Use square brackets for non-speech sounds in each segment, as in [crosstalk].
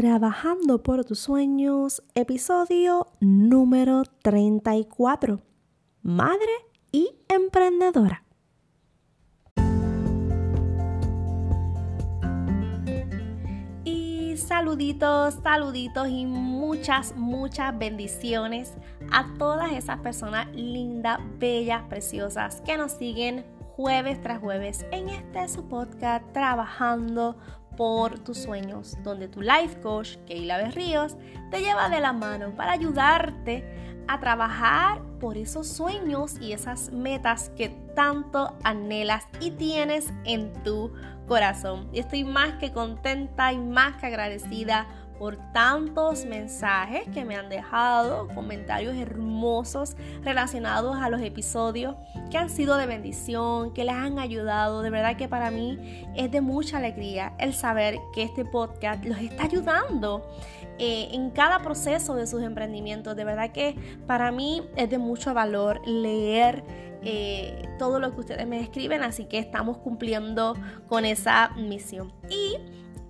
Trabajando por tus sueños, episodio número 34. Madre y emprendedora. Y saluditos, saluditos y muchas, muchas bendiciones a todas esas personas lindas, bellas, preciosas que nos siguen jueves tras jueves en este su podcast Trabajando por tus sueños, donde tu life coach, Keila Berríos, te lleva de la mano para ayudarte a trabajar por esos sueños y esas metas que tanto anhelas y tienes en tu corazón. Y estoy más que contenta y más que agradecida por tantos mensajes que me han dejado, comentarios hermosos relacionados a los episodios que han sido de bendición, que les han ayudado. De verdad que para mí es de mucha alegría el saber que este podcast los está ayudando eh, en cada proceso de sus emprendimientos. De verdad que para mí es de mucho valor leer eh, todo lo que ustedes me escriben, así que estamos cumpliendo con esa misión. Y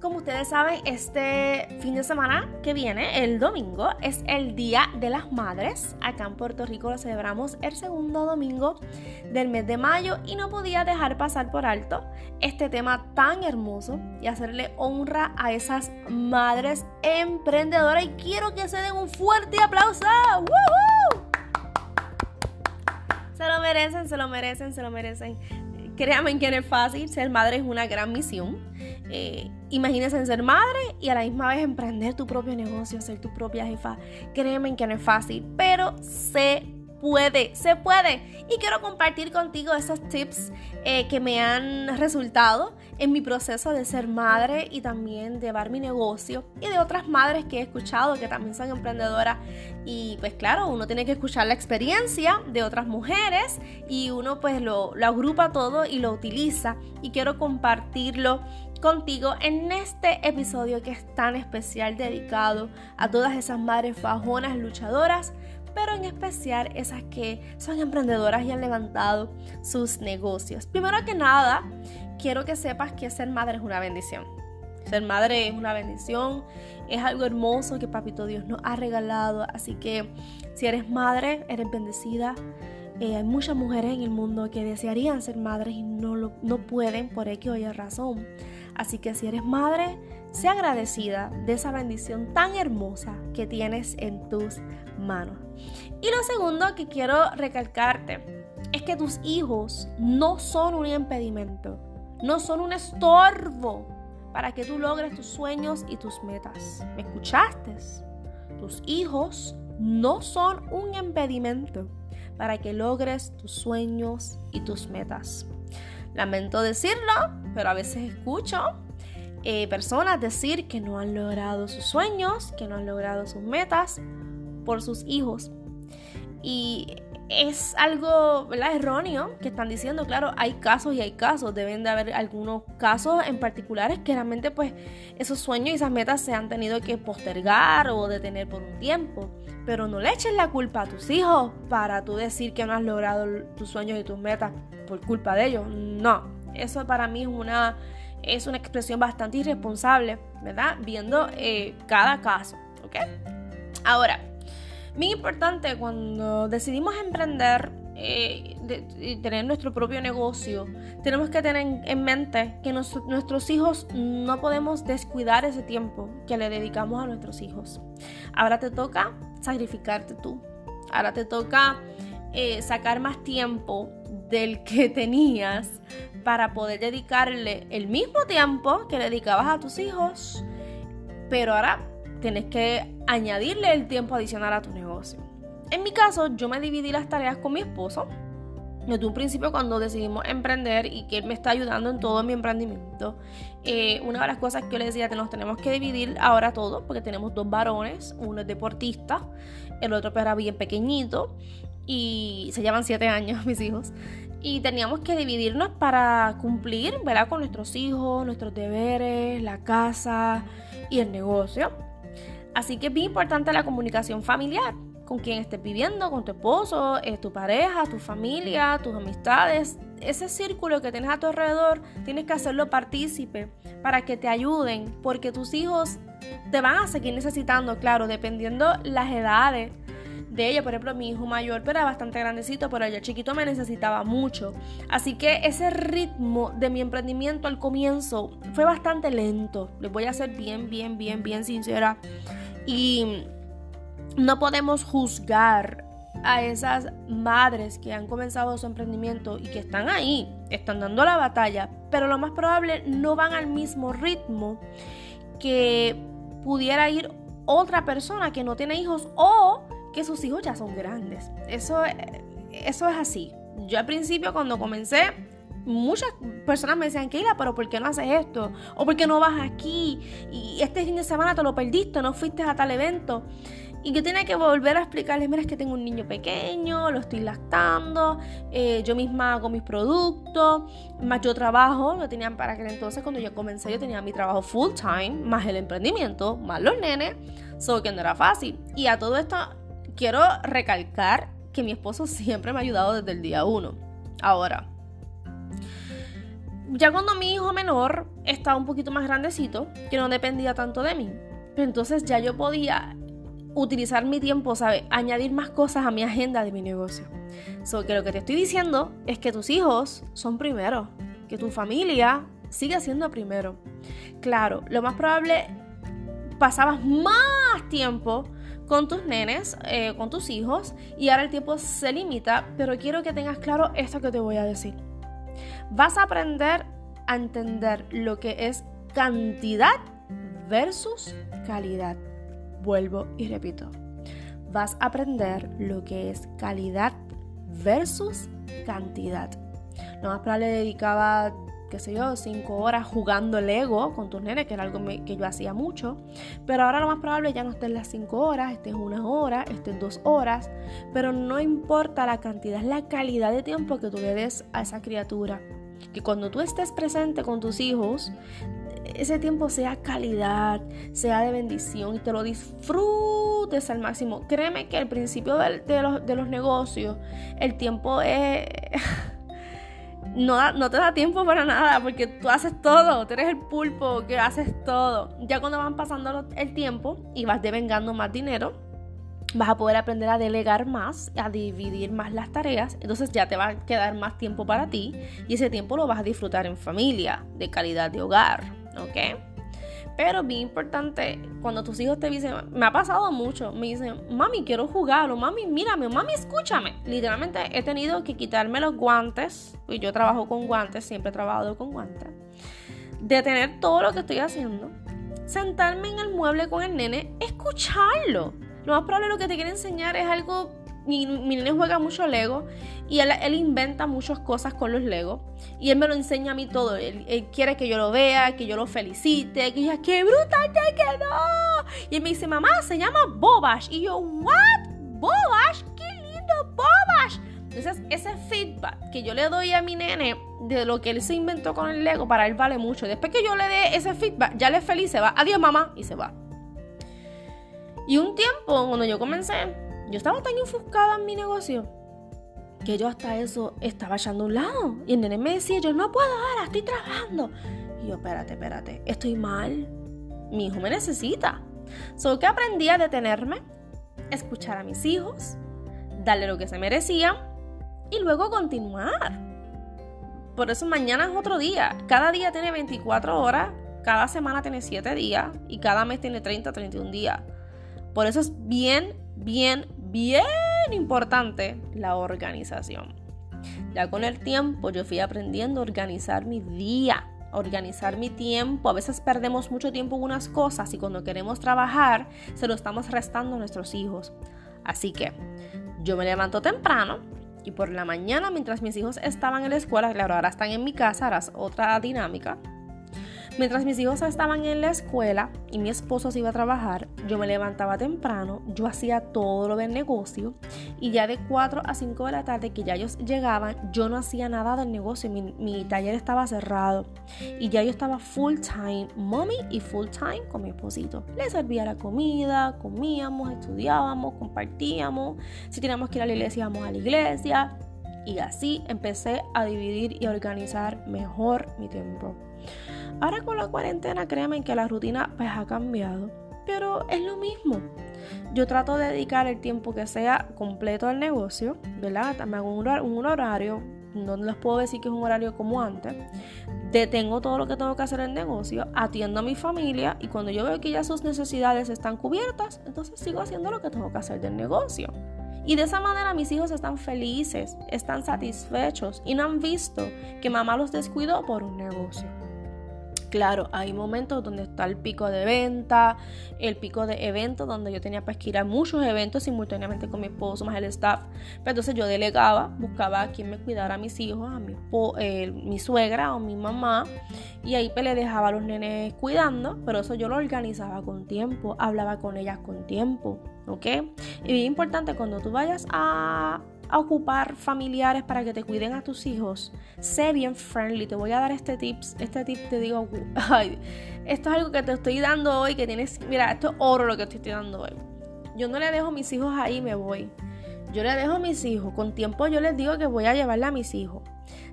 como ustedes saben, este fin de semana que viene, el domingo, es el Día de las Madres. Acá en Puerto Rico lo celebramos el segundo domingo del mes de mayo y no podía dejar pasar por alto este tema tan hermoso y hacerle honra a esas madres emprendedoras. Y quiero que se den un fuerte aplauso. Se lo merecen, se lo merecen, se lo merecen. Créanme que no es fácil, ser madre es una gran misión. Eh, imagínense ser madre y a la misma vez emprender tu propio negocio, ser tu propia jefa. Créeme que no es fácil, pero se puede, se puede. Y quiero compartir contigo esos tips eh, que me han resultado en mi proceso de ser madre y también llevar mi negocio y de otras madres que he escuchado que también son emprendedoras. Y pues claro, uno tiene que escuchar la experiencia de otras mujeres y uno pues lo agrupa todo y lo utiliza. Y quiero compartirlo contigo en este episodio que es tan especial dedicado a todas esas madres fajonas luchadoras pero en especial esas que son emprendedoras y han levantado sus negocios. Primero que nada, quiero que sepas que ser madre es una bendición. Ser madre es una bendición, es algo hermoso que Papito Dios nos ha regalado. Así que si eres madre, eres bendecida. Eh, hay muchas mujeres en el mundo que desearían ser madres y no, lo, no pueden por X o Y razón. Así que si eres madre, sea agradecida de esa bendición tan hermosa que tienes en tus manos. Y lo segundo que quiero recalcarte es que tus hijos no son un impedimento, no son un estorbo para que tú logres tus sueños y tus metas. ¿Me escuchaste? Tus hijos no son un impedimento para que logres tus sueños y tus metas. Lamento decirlo, pero a veces escucho eh, personas decir que no han logrado sus sueños, que no han logrado sus metas por sus hijos. Y es algo erróneo que están diciendo, claro, hay casos y hay casos, deben de haber algunos casos en particulares que realmente pues esos sueños y esas metas se han tenido que postergar o detener por un tiempo, pero no le eches la culpa a tus hijos para tú decir que no has logrado tus sueños y tus metas por culpa de ellos, no, eso para mí es una, es una expresión bastante irresponsable, ¿verdad? Viendo eh, cada caso, ¿ok? Ahora, muy importante cuando decidimos emprender eh, y tener nuestro propio negocio, tenemos que tener en mente que nuestros hijos no podemos descuidar ese tiempo que le dedicamos a nuestros hijos. Ahora te toca sacrificarte tú. Ahora te toca eh, sacar más tiempo del que tenías para poder dedicarle el mismo tiempo que le dedicabas a tus hijos, pero ahora tienes que añadirle el tiempo adicional a tu negocio. En mi caso, yo me dividí las tareas con mi esposo. Desde un principio, cuando decidimos emprender y que él me está ayudando en todo mi emprendimiento, eh, una de las cosas que yo le decía que nos tenemos que dividir ahora todo, porque tenemos dos varones, uno es deportista, el otro era bien pequeñito y se llevan siete años [laughs] mis hijos y teníamos que dividirnos para cumplir, ¿verdad? Con nuestros hijos, nuestros deberes, la casa y el negocio. Así que es bien importante la comunicación familiar con quien estés viviendo, con tu esposo, eh, tu pareja, tu familia, tus amistades. ese círculo que tienes a tu alrededor, tienes que hacerlo partícipe para que te ayuden, porque tus hijos te van a seguir necesitando, claro, dependiendo las edades de ella. Por ejemplo, mi hijo mayor pero era bastante grandecito, pero ella chiquito me necesitaba mucho. Así que ese ritmo de mi emprendimiento al comienzo fue bastante lento. Les voy a ser bien, bien, bien, bien sincera. Y no podemos juzgar a esas madres que han comenzado su emprendimiento y que están ahí, están dando la batalla, pero lo más probable no van al mismo ritmo que pudiera ir otra persona que no tiene hijos o que sus hijos ya son grandes. Eso, eso es así. Yo al principio cuando comencé, muchas personas me decían, Keila, pero ¿por qué no haces esto? ¿O por qué no vas aquí? Y este fin de semana te lo perdiste, no fuiste a tal evento. Y que tiene que volver a explicarles, mira, es que tengo un niño pequeño, lo estoy lactando, eh, yo misma hago mis productos, más yo trabajo, lo tenían para aquel entonces cuando yo comencé, yo tenía mi trabajo full time, más el emprendimiento, más los nenes, solo que no era fácil. Y a todo esto quiero recalcar que mi esposo siempre me ha ayudado desde el día uno. Ahora, ya cuando mi hijo menor estaba un poquito más grandecito, que no dependía tanto de mí, entonces ya yo podía utilizar mi tiempo, ¿sabes? Añadir más cosas a mi agenda de mi negocio. So, que lo que te estoy diciendo es que tus hijos son primero, que tu familia sigue siendo primero. Claro, lo más probable pasabas más tiempo con tus nenes, eh, con tus hijos, y ahora el tiempo se limita, pero quiero que tengas claro esto que te voy a decir. Vas a aprender a entender lo que es cantidad versus calidad. Vuelvo y repito. Vas a aprender lo que es calidad versus cantidad. Lo más probable dedicaba qué sé yo, cinco horas jugando Lego con tus nenes, que era algo que yo hacía mucho. Pero ahora lo más probable ya no estés las cinco horas, estés una hora, estés dos horas. Pero no importa la cantidad, es la calidad de tiempo que tú le des a esa criatura. Que cuando tú estés presente con tus hijos, ese tiempo sea calidad, sea de bendición y te lo disfrutes al máximo. Créeme que al principio de, los, de los negocios, el tiempo es... [laughs] no, te da tiempo para nada porque tú haces todo, tú eres el pulpo que haces todo. Ya cuando van pasando el tiempo y vas devengando más dinero, vas a poder aprender a delegar más, a dividir más las tareas, entonces ya te va a quedar más tiempo para ti y ese tiempo lo vas a disfrutar en familia, de calidad de hogar, ¿ok? Pero bien importante, cuando tus hijos te dicen, me ha pasado mucho, me dicen, mami, quiero jugar, o mami, mírame, mami, escúchame. Literalmente he tenido que quitarme los guantes, y yo trabajo con guantes, siempre he trabajado con guantes, detener todo lo que estoy haciendo, sentarme en el mueble con el nene, escucharlo. Lo más probable lo que te quiere enseñar es algo mi, nene juega mucho Lego y él, inventa muchas cosas con los Lego y él me lo enseña a mí todo. Él, quiere que yo lo vea, que yo lo felicite, que diga, ¡qué brutal te quedó! Y él me dice, mamá, se llama Bobash. Y yo, ¿what? ¿Bobash? ¡Qué lindo Bobash! Entonces, ese feedback que yo le doy a mi nene de lo que él se inventó con el Lego, para él vale mucho. Después que yo le dé ese feedback, ya le es feliz, se va. Adiós, mamá, y se va. Y un tiempo, cuando yo comencé, yo estaba tan enfocada en mi negocio que yo hasta eso estaba echando a un lado. Y el nene me decía, yo no puedo ahora, estoy trabajando. Y yo, espérate, espérate, estoy mal. Mi hijo me necesita. Solo que aprendí a detenerme, escuchar a mis hijos, darle lo que se merecían y luego continuar. Por eso mañana es otro día. Cada día tiene 24 horas, cada semana tiene 7 días y cada mes tiene 30, 31 días. Por eso es bien, bien, bien importante la organización. Ya con el tiempo yo fui aprendiendo a organizar mi día, organizar mi tiempo. A veces perdemos mucho tiempo en unas cosas y cuando queremos trabajar se lo estamos restando a nuestros hijos. Así que yo me levanto temprano y por la mañana mientras mis hijos estaban en la escuela, claro, ahora están en mi casa, es otra dinámica Mientras mis hijos estaban en la escuela y mi esposo se iba a trabajar, yo me levantaba temprano, yo hacía todo lo del negocio y ya de 4 a 5 de la tarde que ya ellos llegaban, yo no hacía nada del negocio, mi, taller estaba cerrado y ya yo estaba full time mommy y full time con mi esposito. Le servía la comida, comíamos, estudiábamos, compartíamos, si teníamos que ir a la iglesia íbamos a la iglesia Y así empecé a dividir y a organizar mejor mi tiempo. Ahora con la cuarentena, créanme que la rutina pues ha cambiado, pero es lo mismo. Yo trato de dedicar el tiempo que sea completo al negocio, ¿verdad? Me hago un horario, no les puedo decir que es un horario como antes. Detengo todo lo que tengo que hacer en el negocio, atiendo a mi familia y cuando yo veo que ya sus necesidades están cubiertas, entonces sigo haciendo lo que tengo que hacer del negocio. Y de esa manera mis hijos están felices, están satisfechos y no han visto que mamá los descuidó por un negocio. Claro, hay momentos donde está el pico de venta, el pico de eventos, donde yo tenía pues, que ir a muchos eventos simultáneamente con mi esposo, más el staff. Pero entonces yo delegaba, buscaba a quien me cuidara a mis hijos, a mi, eh, mi suegra o mi mamá, y ahí pues, le dejaba a los nenes cuidando, pero eso yo lo organizaba con tiempo, hablaba con ellas con tiempo, ¿ok? Y bien importante, cuando tú vayas a a ocupar familiares para que te cuiden a tus hijos, sé bien friendly. Te voy a dar este tips. Este tip te digo, [laughs] ay, esto es algo que te estoy dando hoy, que tienes, mira, esto es oro lo que te estoy dando hoy. Yo no le dejo a mis hijos ahí me voy. Yo le dejo a mis hijos. Con tiempo yo les digo que voy a llevarle a mis hijos.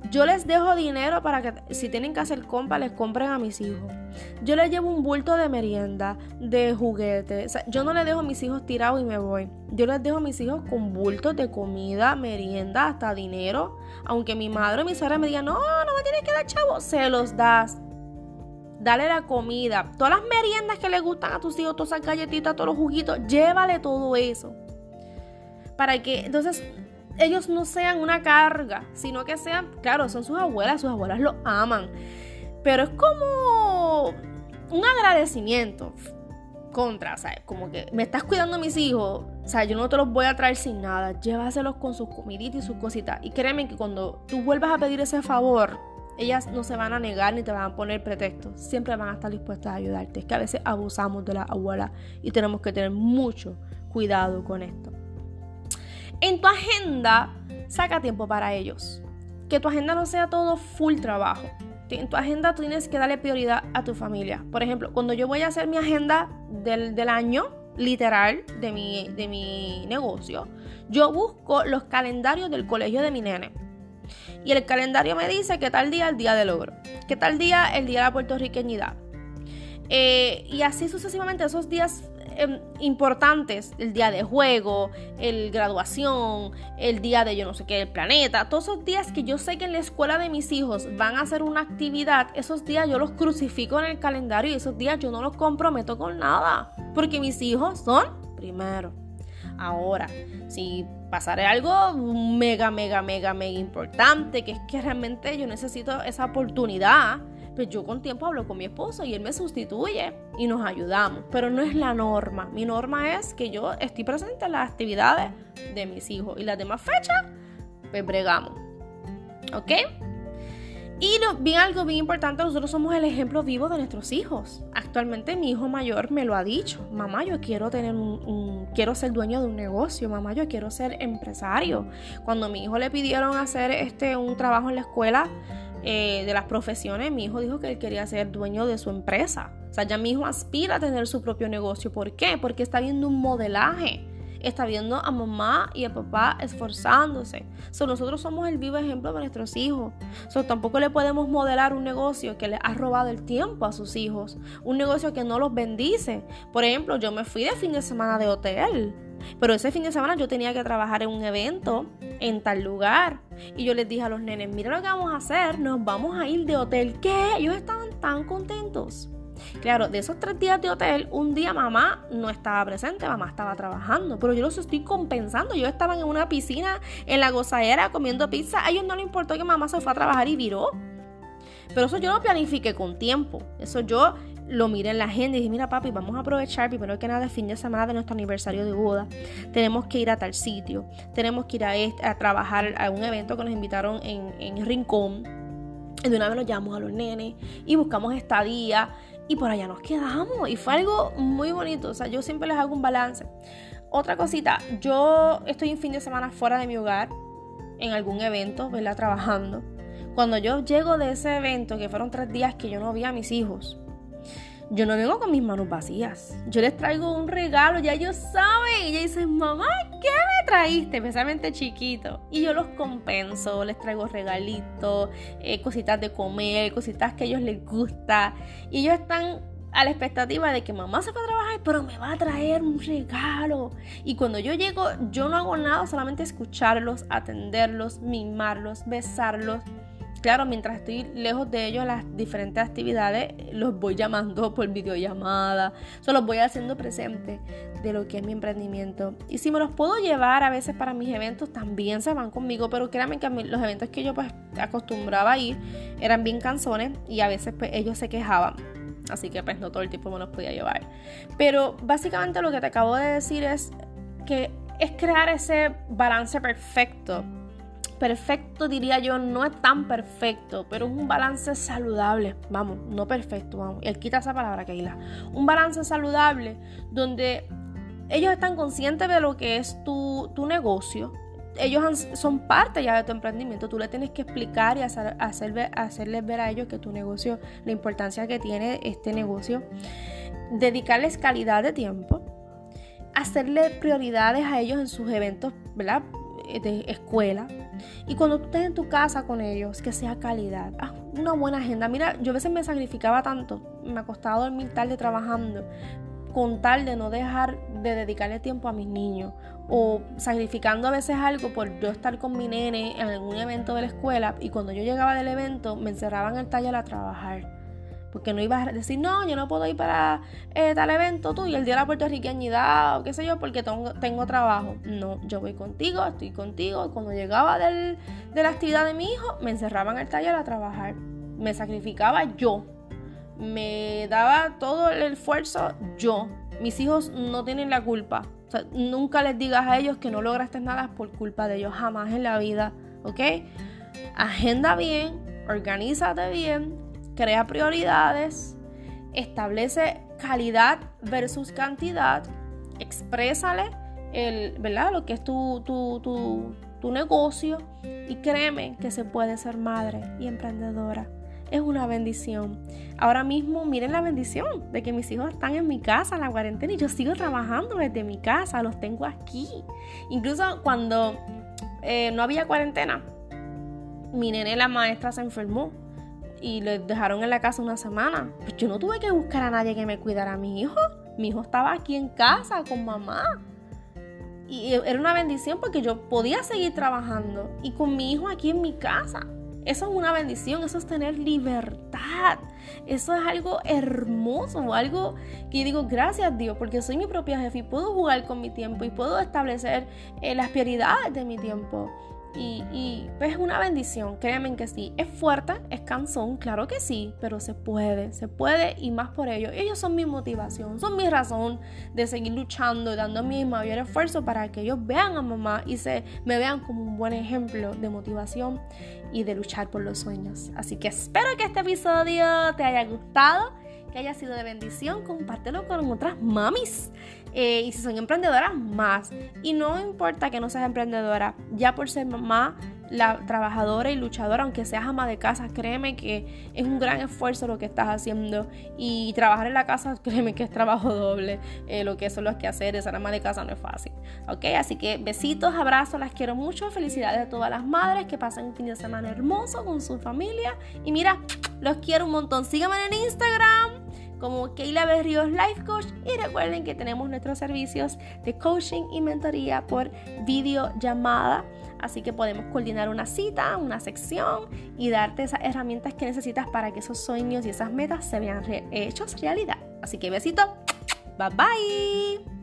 Yo les dejo dinero para que si tienen que hacer compra, les compren a mis hijos. Yo les llevo un bulto de merienda, de juguetes. yo no les dejo a mis hijos tirados y me voy. Yo les dejo a mis hijos con bultos de comida, merienda, hasta dinero. Aunque mi madre o mi suegra me digan, no, no me tienes que dar chavo, se los das. Dale la comida, todas las meriendas que le gustan a tus hijos, todas esas galletitas, todos los juguitos, llévale todo eso. Para que entonces ellos no sean una carga, sino que sean, claro, son sus abuelas, sus abuelas lo aman, pero es como un agradecimiento contra, ¿sabes? Como que me estás cuidando a mis hijos, o sea, yo no te los voy a traer sin nada, llévaselos con sus comiditas y sus cositas. Y créeme que cuando tú vuelvas a pedir ese favor, ellas no se van a negar ni te van a poner pretextos, siempre van a estar dispuestas a ayudarte. Es que a veces abusamos de la abuela y tenemos que tener mucho cuidado con esto. En tu agenda, saca tiempo para ellos. Que tu agenda no sea todo full trabajo. En tu agenda tú tienes que darle prioridad a tu familia. Por ejemplo, cuando yo voy a hacer mi agenda del, año, literal, de mi, de mi negocio, yo busco los calendarios del colegio de mi nene. Y el calendario me dice que tal día el día del logro, que tal día el día de la puertorriqueñidad. Eh, y así sucesivamente, esos días Em, importantes, el día de juego, el graduación, el día de yo no sé qué, el planeta, todos esos días que yo sé que en la escuela de mis hijos van a hacer una actividad, esos días yo los crucifico en el calendario y esos días yo no los comprometo con nada, porque mis hijos son primero. Ahora, si pasaré algo mega, mega, mega, mega importante, que es que realmente yo necesito esa oportunidad, pues yo con tiempo hablo con mi esposo y él me sustituye y nos ayudamos. Pero no es la norma. Mi norma es que yo estoy presente en las actividades de mis hijos y las demás fechas, pues bregamos. ¿Ok? Y bien, algo bien importante, nosotros somos el ejemplo vivo de nuestros hijos. Actualmente mi hijo mayor me lo ha dicho, mamá, yo quiero tener un, quiero ser dueño de un negocio, mamá, yo quiero ser empresario. Cuando mi hijo le pidieron hacer este un trabajo en la escuela, eh, de las profesiones, mi hijo dijo que él quería ser dueño de su empresa. O sea, ya mi hijo aspira a tener su propio negocio. ¿Por qué? Porque está viendo un modelaje. Está viendo a mamá y a papá esforzándose. So, nosotros somos el vivo ejemplo de nuestros hijos. So, tampoco le podemos modelar un negocio que le ha robado el tiempo a sus hijos. Un negocio que no los bendice. Por ejemplo, yo me fui de fin de semana de hotel pero ese fin de semana yo tenía que trabajar en un evento en tal lugar. Y yo les dije a los nenes, mira lo que vamos a hacer, nos vamos a ir de hotel. ¿Qué? Ellos estaban tan contentos. Claro, de esos tres días de hotel, un día mamá no estaba presente, mamá estaba trabajando, pero yo los estoy compensando. Yo estaba en una piscina en la gozadera comiendo pizza. A ellos no les importó que mamá se fue a trabajar y viró. Pero eso yo lo planifiqué con tiempo. Eso yo lo miré en la agenda y dije, mira papi, vamos a aprovechar primero que nada el fin de semana de nuestro aniversario de boda. Tenemos que ir a tal sitio, tenemos que ir a, este, trabajar a un evento que nos invitaron en, en Rincón. Y de una vez nos llamamos a los nenes y buscamos estadía y por allá nos quedamos. Y fue algo muy bonito. O sea, yo siempre les hago un balance. Otra cosita, yo estoy un fin de semana fuera de mi hogar, en algún evento, ¿verdad? Trabajando. Cuando yo llego de ese evento, que fueron tres días que yo no vi a mis hijos, yo no vengo con mis manos vacías. Yo les traigo un regalo, ya ellos saben. Y ella dice, mamá, ¿qué me trajiste? Especialmente chiquito. Y yo los compenso, les traigo regalitos, eh, cositas de comer, cositas que a ellos les gusta. Y ellos están a la expectativa de que mamá se va a trabajar, pero me va a traer un regalo. Y cuando yo llego, yo no hago nada, solamente escucharlos, atenderlos, mimarlos, besarlos. Claro, mientras estoy lejos de ellos, las diferentes actividades los voy llamando [laughs] por videollamada, solo los voy haciendo presente de lo que es mi emprendimiento. Y si me los puedo llevar a veces para mis eventos, también se van conmigo, pero créanme que los eventos que yo pues acostumbraba a ir eran bien canzones y a veces pues, ellos se quejaban Así que pues no todo el tiempo me los podía llevar. Pero básicamente lo que te acabo de decir es que es crear ese balance perfecto. Perfecto diría yo, no es tan perfecto, pero es un balance saludable. Vamos, no perfecto, vamos. Él quita esa palabra, Keila. Un balance saludable donde ellos están conscientes de lo que es tu, tu negocio, ellos son parte ya de tu emprendimiento. Tú le tienes que explicar y hacer, hacerles ver a ellos que tu negocio, la importancia que tiene este negocio, dedicarles calidad de tiempo, hacerle prioridades a ellos en sus eventos, ¿verdad? de escuela y cuando tú estés en tu casa con ellos que sea calidad ah, una buena agenda mira yo a veces me sacrificaba tanto me acostaba a dormir tarde trabajando con tal de no dejar de dedicarle tiempo a mis niños o sacrificando a veces algo por yo estar con mi nene en algún evento de la escuela y cuando yo llegaba del evento me encerraba en el taller a trabajar. Porque no iba a decir, no, yo no puedo ir para eh, tal evento y el día de la puertorriqueñidad o qué sé yo, porque tengo, trabajo. No, yo voy contigo, estoy contigo. Cuando llegaba del, de la actividad de mi hijo, me encerraba en el taller a trabajar. Me sacrificaba yo me daba todo el esfuerzo yo. Mis hijos no tienen la culpa. nunca les digas a ellos que no lograste nada por culpa de ellos, jamás en la vida, ¿ok? Agenda bien, organízate bien, crea prioridades, establece calidad versus cantidad, exprésale el, ¿verdad? lo que es tu, tu, tu, tu negocio y créeme que se puede ser madre y emprendedora es una bendición. Ahora mismo miren la bendición de que mis hijos están en mi casa en la cuarentena y yo sigo trabajando desde mi casa, los tengo aquí. Incluso cuando eh, no había cuarentena, mi nene, la maestra, se enfermó y le dejaron en la casa una semana. Pues yo no tuve que buscar a nadie que me cuidara a mi hijo. Mi hijo estaba aquí en casa con mamá. Y era una bendición porque yo podía seguir trabajando y con mi hijo aquí en mi casa. Eso es una bendición, eso es tener libertad. Eso es algo hermoso, algo que digo, gracias Dios, porque soy mi propia jefe y puedo jugar con mi tiempo y puedo establecer eh, las prioridades de mi tiempo. Y, pues es una bendición, créanme que sí. Es fuerte, es cansón, claro que sí, pero se puede, se puede y más por ello. Ellos son mi motivación, son mi razón de seguir luchando y dando mi mayor esfuerzo para que ellos vean a mamá y se me vean como un buen ejemplo de motivación y de luchar por los sueños. Así que espero que este episodio te haya gustado que haya sido de bendición, compártelo con otras mamis. Eh, y si son emprendedoras, más. Y no importa que no seas emprendedora, ya por ser mamá, la trabajadora y luchadora, aunque seas ama de casa, créeme que es un gran esfuerzo lo que estás haciendo. Y trabajar en la casa, [laughs] créeme que es trabajo doble. Eh, lo que son los que hacer, ser ama de casa no es fácil. Ok, así que besitos, abrazos, las quiero mucho. Felicidades a todas las madres que pasen un fin de semana hermoso con su familia. Y mira, los quiero un montón. Síganme en Instagram como Keila Berrios Life Coach y recuerden que tenemos nuestros servicios de coaching y mentoría por videollamada. Así que podemos coordinar una cita, una sección y darte esas herramientas que necesitas para que esos sueños y esas metas se vean hechos realidad. Así que besito, bye bye.